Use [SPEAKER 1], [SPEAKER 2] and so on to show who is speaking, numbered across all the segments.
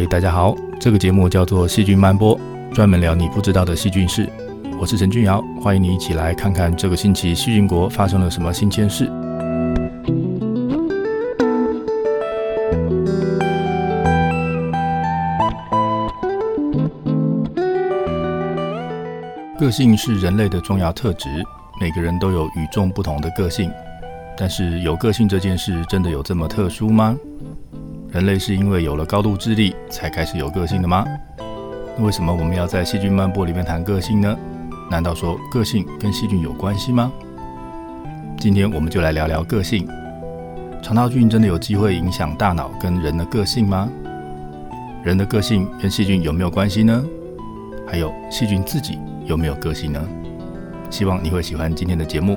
[SPEAKER 1] 嗨，大家好，这个节目叫做《细菌漫播》，专门聊你不知道的细菌事。我是陈俊尧，欢迎你一起来看看这个星期细菌国发生了什么新鲜事。个性是人类的重要特质，每个人都有与众不同的个性。但是，有个性这件事真的有这么特殊吗？人类是因为有了高度智力才开始有个性的吗？那为什么我们要在细菌漫播里面谈个性呢？难道说个性跟细菌有关系吗？今天我们就来聊聊个性。肠道菌真的有机会影响大脑跟人的个性吗？人的个性跟细菌有没有关系呢？还有细菌自己有没有个性呢？希望你会喜欢今天的节目。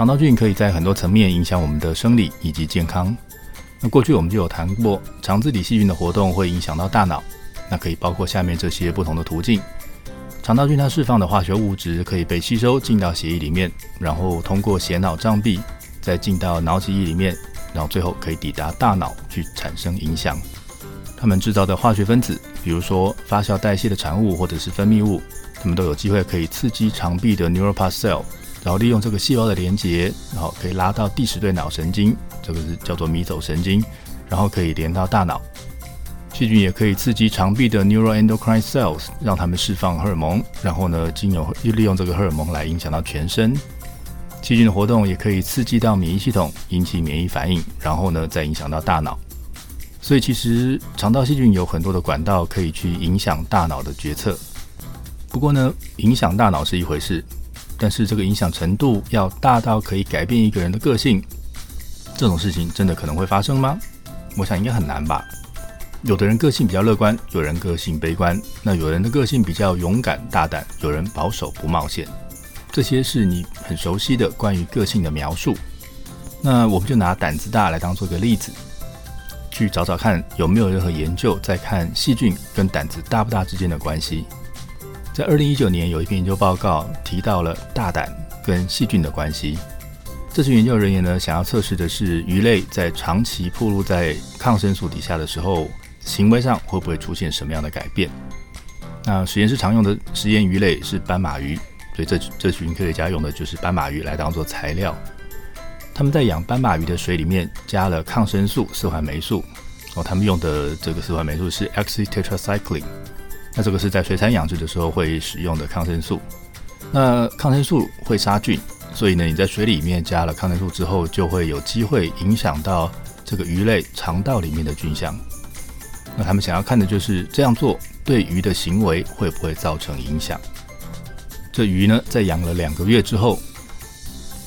[SPEAKER 1] 肠道菌可以在很多层面影响我们的生理以及健康。那过去我们就有谈过，肠子里细菌的活动会影响到大脑。那可以包括下面这些不同的途径：肠道菌它释放的化学物质可以被吸收进到血液里面，然后通过血脑障壁再进到脑脊液里面，然后最后可以抵达大脑去产生影响。它们制造的化学分子，比如说发酵代谢的产物或者是分泌物，它们都有机会可以刺激肠壁的 Neuropath cell。然后利用这个细胞的连接，然后可以拉到第十对脑神经，这个是叫做迷走神经，然后可以连到大脑。细菌也可以刺激肠壁的 neuroendocrine cells，让它们释放荷尔蒙，然后呢，经由利用这个荷尔蒙来影响到全身。细菌的活动也可以刺激到免疫系统，引起免疫反应，然后呢，再影响到大脑。所以其实肠道细菌有很多的管道可以去影响大脑的决策。不过呢，影响大脑是一回事。但是这个影响程度要大到可以改变一个人的个性，这种事情真的可能会发生吗？我想应该很难吧。有的人个性比较乐观，有人个性悲观，那有人的个性比较勇敢大胆，有人保守不冒险。这些是你很熟悉的关于个性的描述。那我们就拿胆子大来当做一个例子，去找找看有没有任何研究在看细菌跟胆子大不大之间的关系。在二零一九年，有一篇研究报告提到了大胆跟细菌的关系。这群研究人员呢，想要测试的是鱼类在长期暴露在抗生素底下的时候，行为上会不会出现什么样的改变。那实验室常用的实验鱼类是斑马鱼，所以这这群科学家用的就是斑马鱼来当做材料。他们在养斑马鱼的水里面加了抗生素四环霉素，哦，他们用的这个四环霉素是 oxytetracycline。那这个是在水产养殖的时候会使用的抗生素。那抗生素会杀菌，所以呢，你在水里面加了抗生素之后，就会有机会影响到这个鱼类肠道里面的菌相。那他们想要看的就是这样做对鱼的行为会不会造成影响。这鱼呢，在养了两个月之后，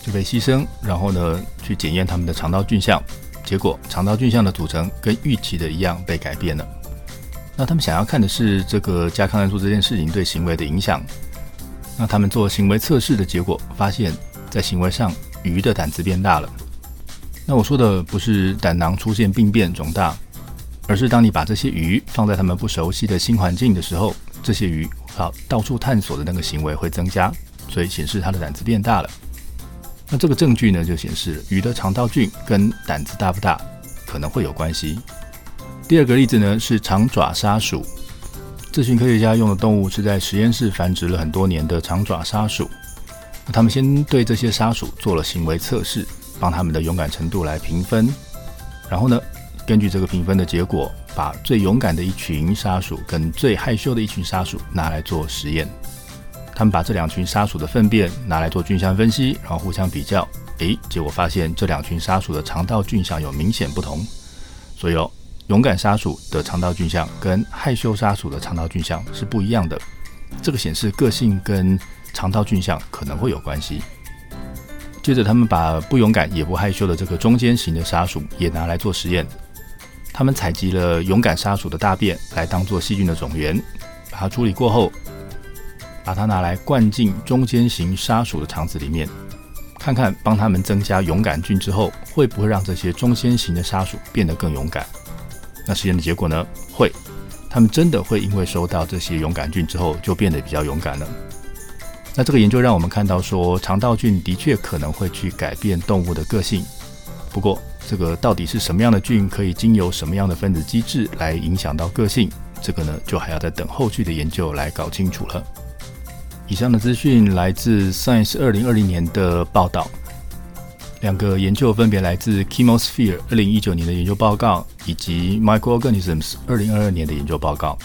[SPEAKER 1] 就被牺牲，然后呢去检验他们的肠道菌相，结果肠道菌相的组成跟预期的一样被改变了。那他们想要看的是这个加抗生素这件事情对行为的影响。那他们做行为测试的结果发现，在行为上鱼的胆子变大了。那我说的不是胆囊出现病变肿大，而是当你把这些鱼放在他们不熟悉的新环境的时候，这些鱼好到处探索的那个行为会增加，所以显示它的胆子变大了。那这个证据呢，就显示鱼的肠道菌跟胆子大不大可能会有关系。第二个例子呢是长爪沙鼠，这群科学家用的动物是在实验室繁殖了很多年的长爪沙鼠。他们先对这些沙鼠做了行为测试，帮他们的勇敢程度来评分。然后呢，根据这个评分的结果，把最勇敢的一群沙鼠跟最害羞的一群沙鼠拿来做实验。他们把这两群沙鼠的粪便拿来做菌相分析，然后互相比较，诶，结果发现这两群沙鼠的肠道菌相有明显不同。所以哦。勇敢沙鼠的肠道菌相跟害羞沙鼠的肠道菌相是不一样的，这个显示个性跟肠道菌相可能会有关系。接着，他们把不勇敢也不害羞的这个中间型的沙鼠也拿来做实验，他们采集了勇敢沙鼠的大便来当做细菌的种源，把它处理过后，把它拿来灌进中间型沙鼠的肠子里面，看看帮他们增加勇敢菌之后，会不会让这些中间型的沙鼠变得更勇敢。那实验的结果呢？会，他们真的会因为收到这些勇敢菌之后，就变得比较勇敢了。那这个研究让我们看到说，肠道菌的确可能会去改变动物的个性。不过，这个到底是什么样的菌，可以经由什么样的分子机制来影响到个性，这个呢，就还要再等后续的研究来搞清楚了。以上的资讯来自 Science 二零二零年的报道。两个研究分别来自 Chemosphere 二零一九年的研究报告，以及 Microorganisms 二零二二年的研究报告。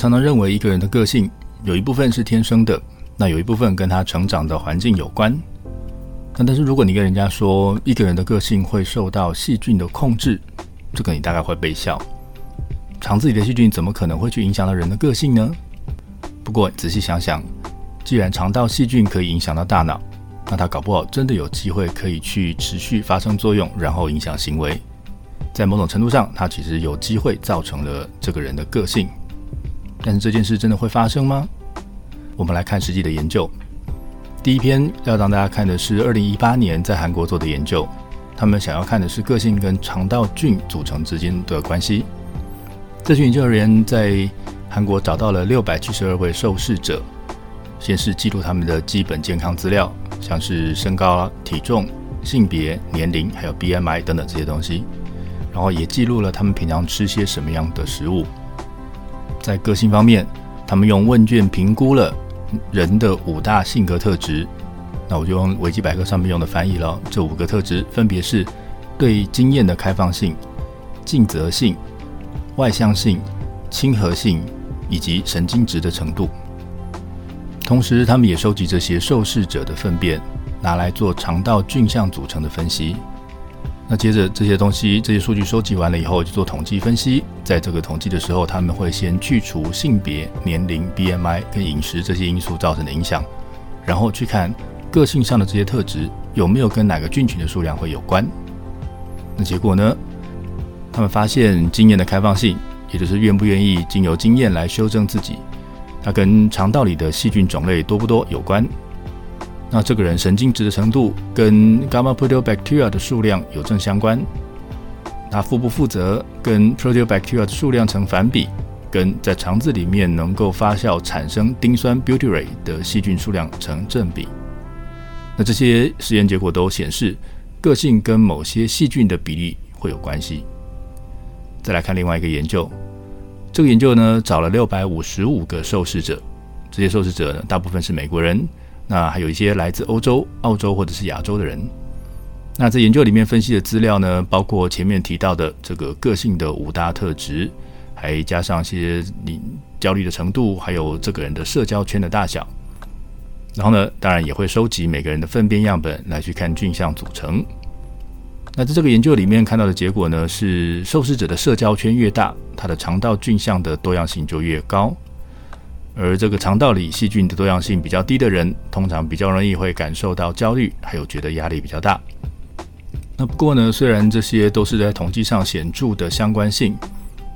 [SPEAKER 1] 常常认为一个人的个性有一部分是天生的，那有一部分跟他成长的环境有关。那但是如果你跟人家说一个人的个性会受到细菌的控制，这个你大概会被笑。肠子里的细菌怎么可能会去影响到人的个性呢？不过仔细想想，既然肠道细菌可以影响到大脑，那它搞不好真的有机会可以去持续发生作用，然后影响行为。在某种程度上，它其实有机会造成了这个人的个性。但是这件事真的会发生吗？我们来看实际的研究。第一篇要让大家看的是二零一八年在韩国做的研究，他们想要看的是个性跟肠道菌组成之间的关系。这群研究人员在韩国找到了六百七十二位受试者，先是记录他们的基本健康资料，像是身高、体重、性别、年龄，还有 BMI 等等这些东西，然后也记录了他们平常吃些什么样的食物。在个性方面，他们用问卷评估了人的五大性格特质。那我就用维基百科上面用的翻译了。这五个特质分别是对经验的开放性、尽责性、外向性、亲和性以及神经质的程度。同时，他们也收集这些受试者的粪便，拿来做肠道菌相组成的分析。那接着这些东西、这些数据收集完了以后，就做统计分析。在这个统计的时候，他们会先去除性别、年龄、BMI 跟饮食这些因素造成的影响，然后去看个性上的这些特质有没有跟哪个菌群的数量会有关。那结果呢？他们发现经验的开放性，也就是愿不愿意经由经验来修正自己，它跟肠道里的细菌种类多不多有关。那这个人神经质的程度跟 Gamma Proteobacteria 的数量有正相关，他负不负责跟 Proteobacteria 的数量成反比，跟在肠子里面能够发酵产生丁酸 butyrate 的细菌数量成正比。那这些实验结果都显示，个性跟某些细菌的比例会有关系。再来看另外一个研究，这个研究呢找了六百五十五个受试者，这些受试者呢大部分是美国人。那还有一些来自欧洲、澳洲或者是亚洲的人。那在研究里面分析的资料呢，包括前面提到的这个个性的五大特质，还加上一些你焦虑的程度，还有这个人的社交圈的大小。然后呢，当然也会收集每个人的粪便样本来去看菌相组成。那在这个研究里面看到的结果呢，是受试者的社交圈越大，他的肠道菌相的多样性就越高。而这个肠道里细菌的多样性比较低的人，通常比较容易会感受到焦虑，还有觉得压力比较大。那不过呢，虽然这些都是在统计上显著的相关性，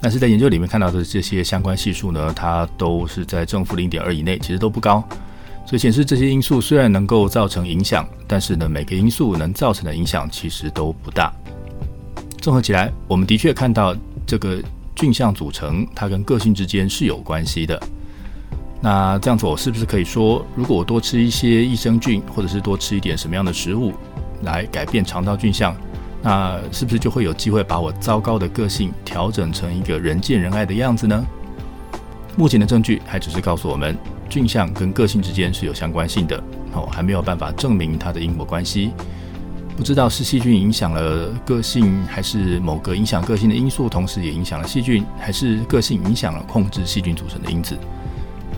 [SPEAKER 1] 但是在研究里面看到的这些相关系数呢，它都是在正负零点二以内，其实都不高。所以显示这些因素虽然能够造成影响，但是呢，每个因素能造成的影响其实都不大。综合起来，我们的确看到这个菌相组成，它跟个性之间是有关系的。那这样子，我是不是可以说，如果我多吃一些益生菌，或者是多吃一点什么样的食物，来改变肠道菌相，那是不是就会有机会把我糟糕的个性调整成一个人见人爱的样子呢？目前的证据还只是告诉我们，菌相跟个性之间是有相关性的，哦，还没有办法证明它的因果关系。不知道是细菌影响了个性，还是某个影响个性的因素同时也影响了细菌，还是个性影响了控制细菌组成的因子？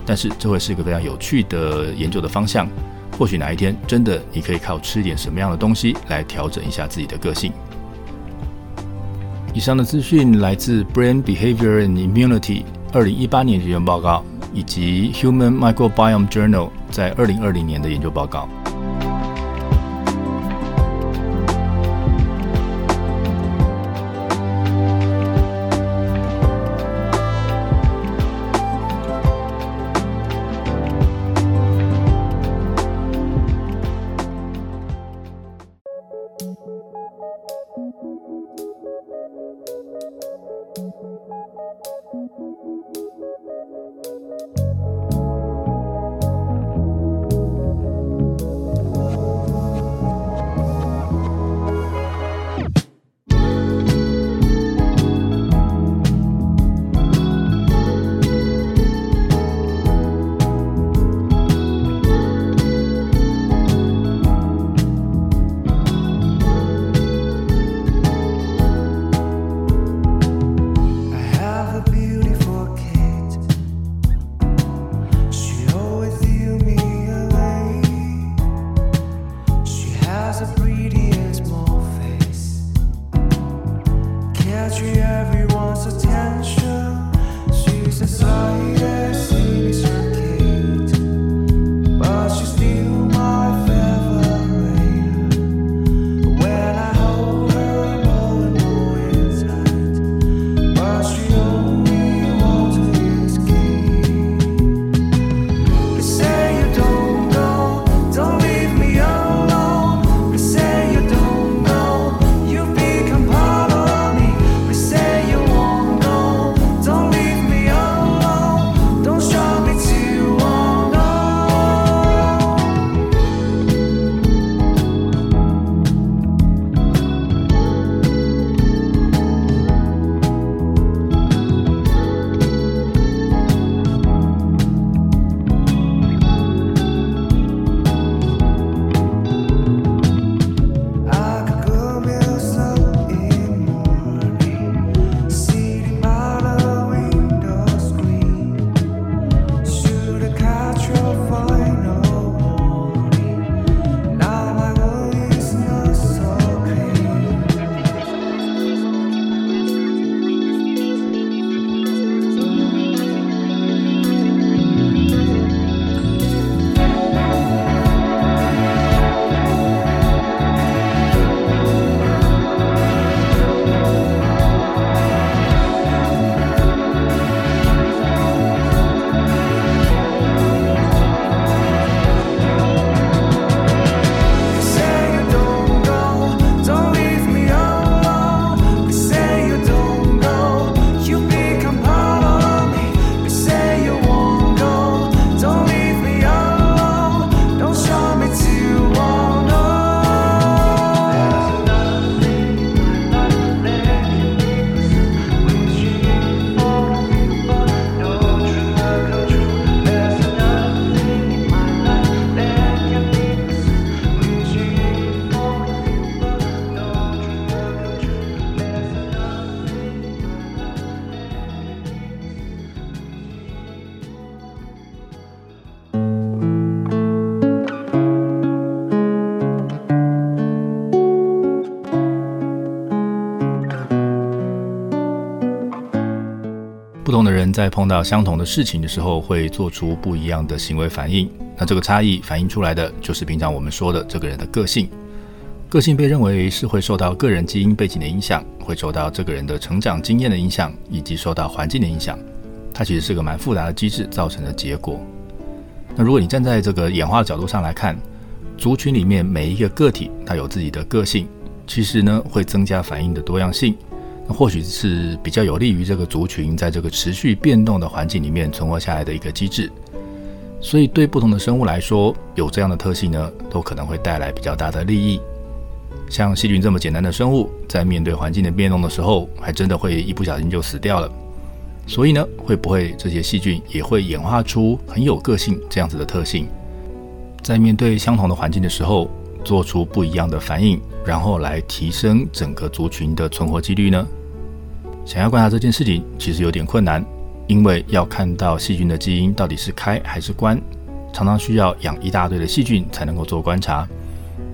[SPEAKER 1] 但是这会是一个非常有趣的研究的方向，或许哪一天真的你可以靠吃点什么样的东西来调整一下自己的个性。以上的资讯来自 Brain Behavior and Immunity 二零一八年研究报告，以及 Human Microbiome Journal 在二零二零年的研究报告。every once in a attention。在碰到相同的事情的时候，会做出不一样的行为反应。那这个差异反映出来的，就是平常我们说的这个人的个性。个性被认为是会受到个人基因背景的影响，会受到这个人的成长经验的影响，以及受到环境的影响。它其实是个蛮复杂的机制造成的结果。那如果你站在这个演化的角度上来看，族群里面每一个个体它有自己的个性，其实呢会增加反应的多样性。或许是比较有利于这个族群在这个持续变动的环境里面存活下来的一个机制。所以对不同的生物来说，有这样的特性呢，都可能会带来比较大的利益。像细菌这么简单的生物，在面对环境的变动的时候，还真的会一不小心就死掉了。所以呢，会不会这些细菌也会演化出很有个性这样子的特性，在面对相同的环境的时候，做出不一样的反应，然后来提升整个族群的存活几率呢？想要观察这件事情，其实有点困难，因为要看到细菌的基因到底是开还是关，常常需要养一大堆的细菌才能够做观察。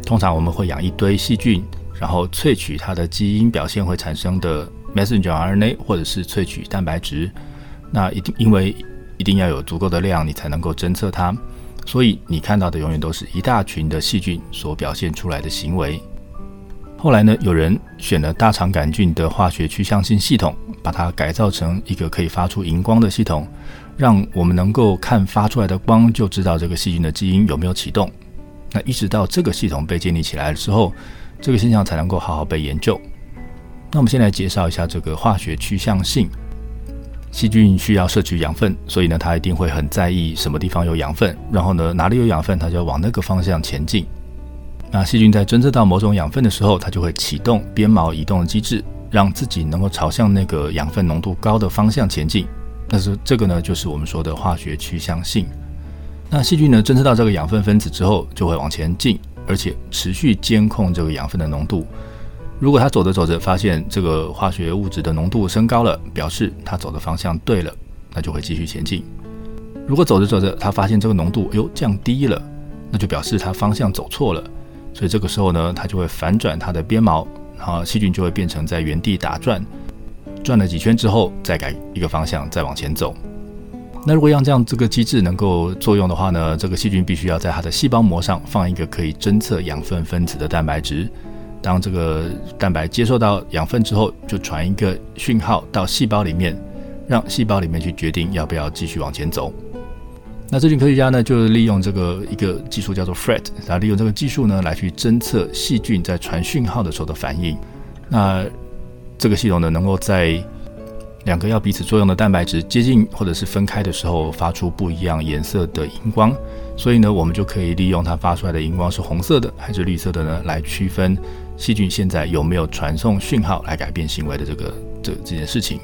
[SPEAKER 1] 通常我们会养一堆细菌，然后萃取它的基因表现会产生的 messenger RNA，或者是萃取蛋白质。那一定因为一定要有足够的量，你才能够侦测它。所以你看到的永远都是一大群的细菌所表现出来的行为。后来呢，有人选了大肠杆菌的化学趋向性系统，把它改造成一个可以发出荧光的系统，让我们能够看发出来的光就知道这个细菌的基因有没有启动。那一直到这个系统被建立起来的时候，这个现象才能够好好被研究。那我们先来介绍一下这个化学趋向性。细菌需要摄取养分，所以呢，它一定会很在意什么地方有养分，然后呢，哪里有养分，它就要往那个方向前进。那细菌在侦测到某种养分的时候，它就会启动鞭毛移动的机制，让自己能够朝向那个养分浓度高的方向前进。但是这个呢，就是我们说的化学趋向性。那细菌呢，侦测到这个养分分子之后，就会往前进，而且持续监控这个养分的浓度。如果它走着走着发现这个化学物质的浓度升高了，表示它走的方向对了，那就会继续前进。如果走着走着它发现这个浓度哟降低了，那就表示它方向走错了。所以这个时候呢，它就会反转它的鞭毛，然后细菌就会变成在原地打转，转了几圈之后再改一个方向再往前走。那如果让这样这个机制能够作用的话呢，这个细菌必须要在它的细胞膜上放一个可以侦测养分分子的蛋白质。当这个蛋白接受到养分之后，就传一个讯号到细胞里面，让细胞里面去决定要不要继续往前走。那这群科学家呢，就利用这个一个技术叫做 FRET，然后利用这个技术呢来去侦测细菌在传讯号的时候的反应。那这个系统呢，能够在两个要彼此作用的蛋白质接近或者是分开的时候，发出不一样颜色的荧光。所以呢，我们就可以利用它发出来的荧光是红色的还是绿色的呢，来区分细菌现在有没有传送讯号来改变行为的这个这这件事情。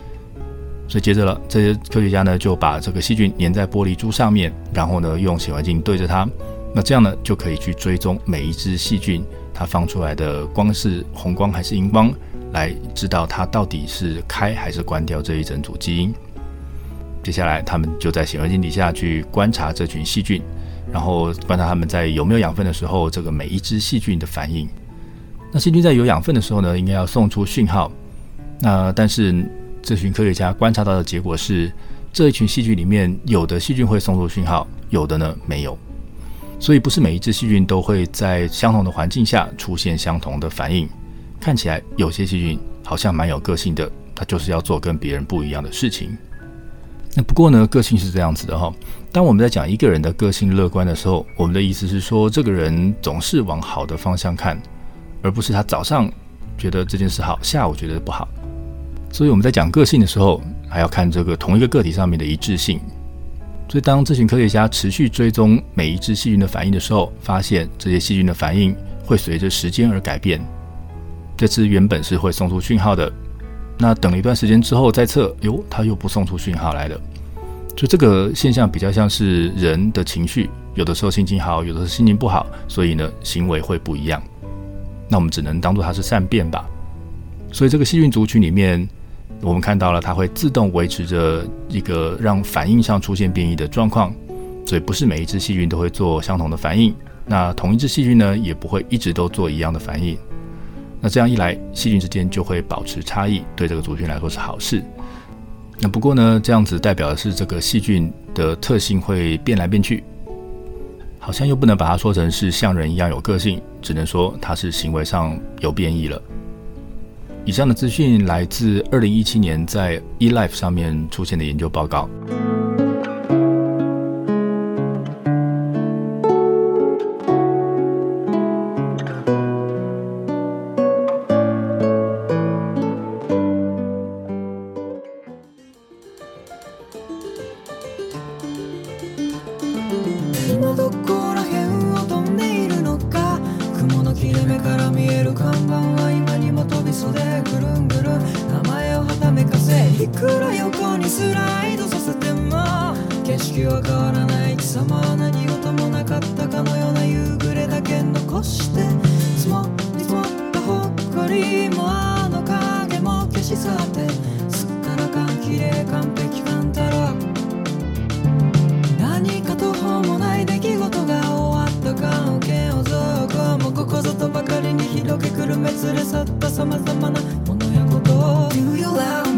[SPEAKER 1] 所以接着了，这些科学家呢就把这个细菌粘在玻璃珠上面，然后呢用显微镜对着它，那这样呢就可以去追踪每一只细菌它放出来的光是红光还是荧光。来知道它到底是开还是关掉这一整组基因。接下来，他们就在显微镜底下去观察这群细菌，然后观察他们在有没有养分的时候，这个每一只细菌的反应。那细菌在有养分的时候呢，应该要送出讯号。那但是这群科学家观察到的结果是，这一群细菌里面有的细菌会送出讯号，有的呢没有。所以不是每一只细菌都会在相同的环境下出现相同的反应。看起来有些细菌好像蛮有个性的，它就是要做跟别人不一样的事情。那不过呢，个性是这样子的哈。当我们在讲一个人的个性乐观的时候，我们的意思是说，这个人总是往好的方向看，而不是他早上觉得这件事好，下午觉得不好。所以我们在讲个性的时候，还要看这个同一个个体上面的一致性。所以当这群科学家持续追踪每一只细菌的反应的时候，发现这些细菌的反应会随着时间而改变。这只原本是会送出讯号的，那等了一段时间之后再测，哟，它又不送出讯号来了。就这个现象比较像是人的情绪，有的时候心情好，有的时候心情不好，所以呢行为会不一样。那我们只能当做它是善变吧。所以这个细菌族群里面，我们看到了它会自动维持着一个让反应上出现变异的状况，所以不是每一只细菌都会做相同的反应。那同一只细菌呢，也不会一直都做一样的反应。那这样一来，细菌之间就会保持差异，对这个族群来说是好事。
[SPEAKER 2] 那不过呢，这样子代表的是这个细菌的特性会变来变去，好像又不能把它说成是像人一样有个性，只能说它是行为上有变异了。以上的资讯来自二零一七年在 eLife 上面出现的研究报告。スライドさせても景色は変わらない貴様何事もなかったかのような夕暮れだけ残して積もりつもった誇りもあの影も消し去ってすっからかん綺麗完璧感たら何か途方もない出来事が終わった関係をぞこもここぞとばかりに広げくるめ連れ去った様々なものやこと Do you love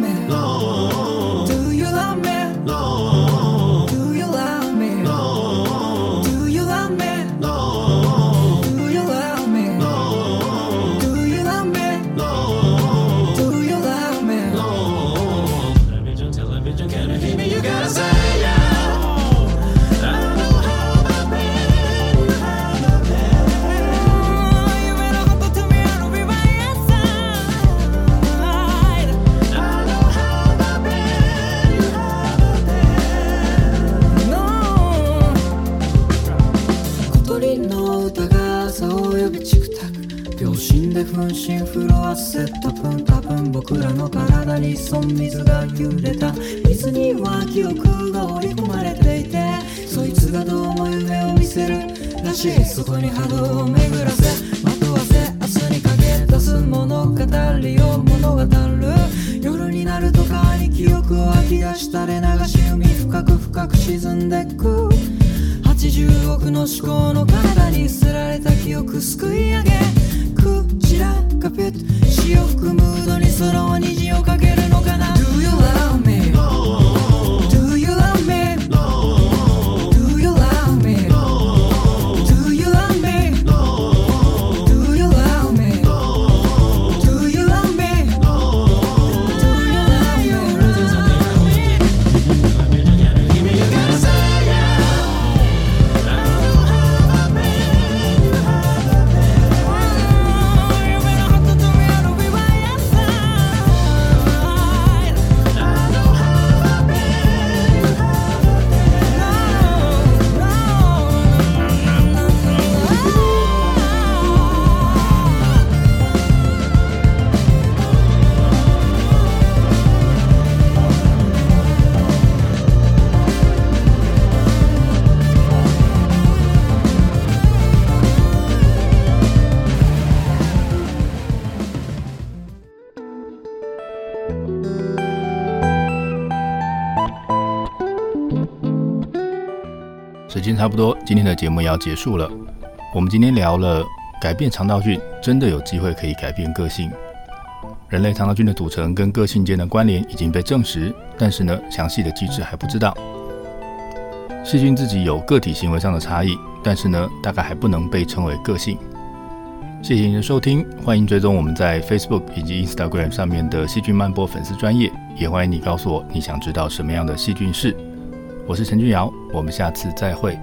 [SPEAKER 2] セッ分多分僕らの体に損水が揺れた。水には記憶が織り込まれていてそいつがどうも夢を見せるらしい。そこに波動を巡らせ时间差不多，今天的节目也要结束了。我们今天聊了改变肠道菌，真的有机会可以改变个性。人类肠道菌的组成跟个性间的关联已经被证实，但是呢，详细的机制还不知道。细菌自己有个体行为上的差异，但是呢，大概还不能被称为个性。谢谢您的收听，欢迎追踪我们在 Facebook 以及 Instagram 上面的细菌漫播粉丝专业，也欢迎你告诉我你想知道什么样的细菌事。我是陈俊尧，我们下次再会。